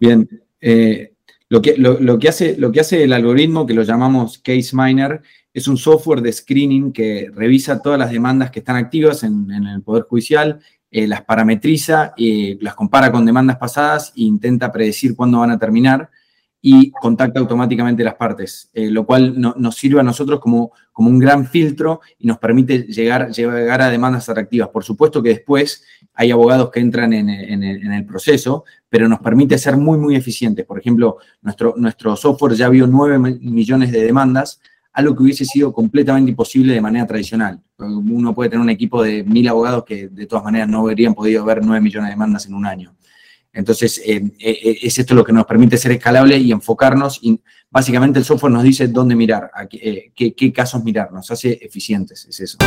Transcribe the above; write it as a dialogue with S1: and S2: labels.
S1: Bien, eh, lo, que, lo, que hace, lo que hace el algoritmo, que lo llamamos Case Miner, es un software de screening que revisa todas las demandas que están activas en, el Poder Judicial, eh, las parametriza, eh, las compara con demandas pasadas e intenta predecir cuándo van a terminar y contacta automáticamente las partes, eh, lo cual nos sirve a nosotros como, como un gran filtro y nos permite llegar, llegar a demandas atractivas. Por supuesto que después hay abogados que entran en, el proceso, pero nos permite ser muy, muy eficientes. Por ejemplo, nuestro, nuestro software ya vio 9 millones de demandas, algo que hubiese sido completamente imposible de manera tradicional. Uno puede tener un equipo de mil abogados que de todas maneras no habrían podido ver 9 millones de demandas en un año. Entonces, eh, eh, eh, es esto lo que nos permite ser escalable y enfocarnos. Y básicamente el software nos dice dónde mirar, qué, qué casos mirar, nos hace eficientes, es eso.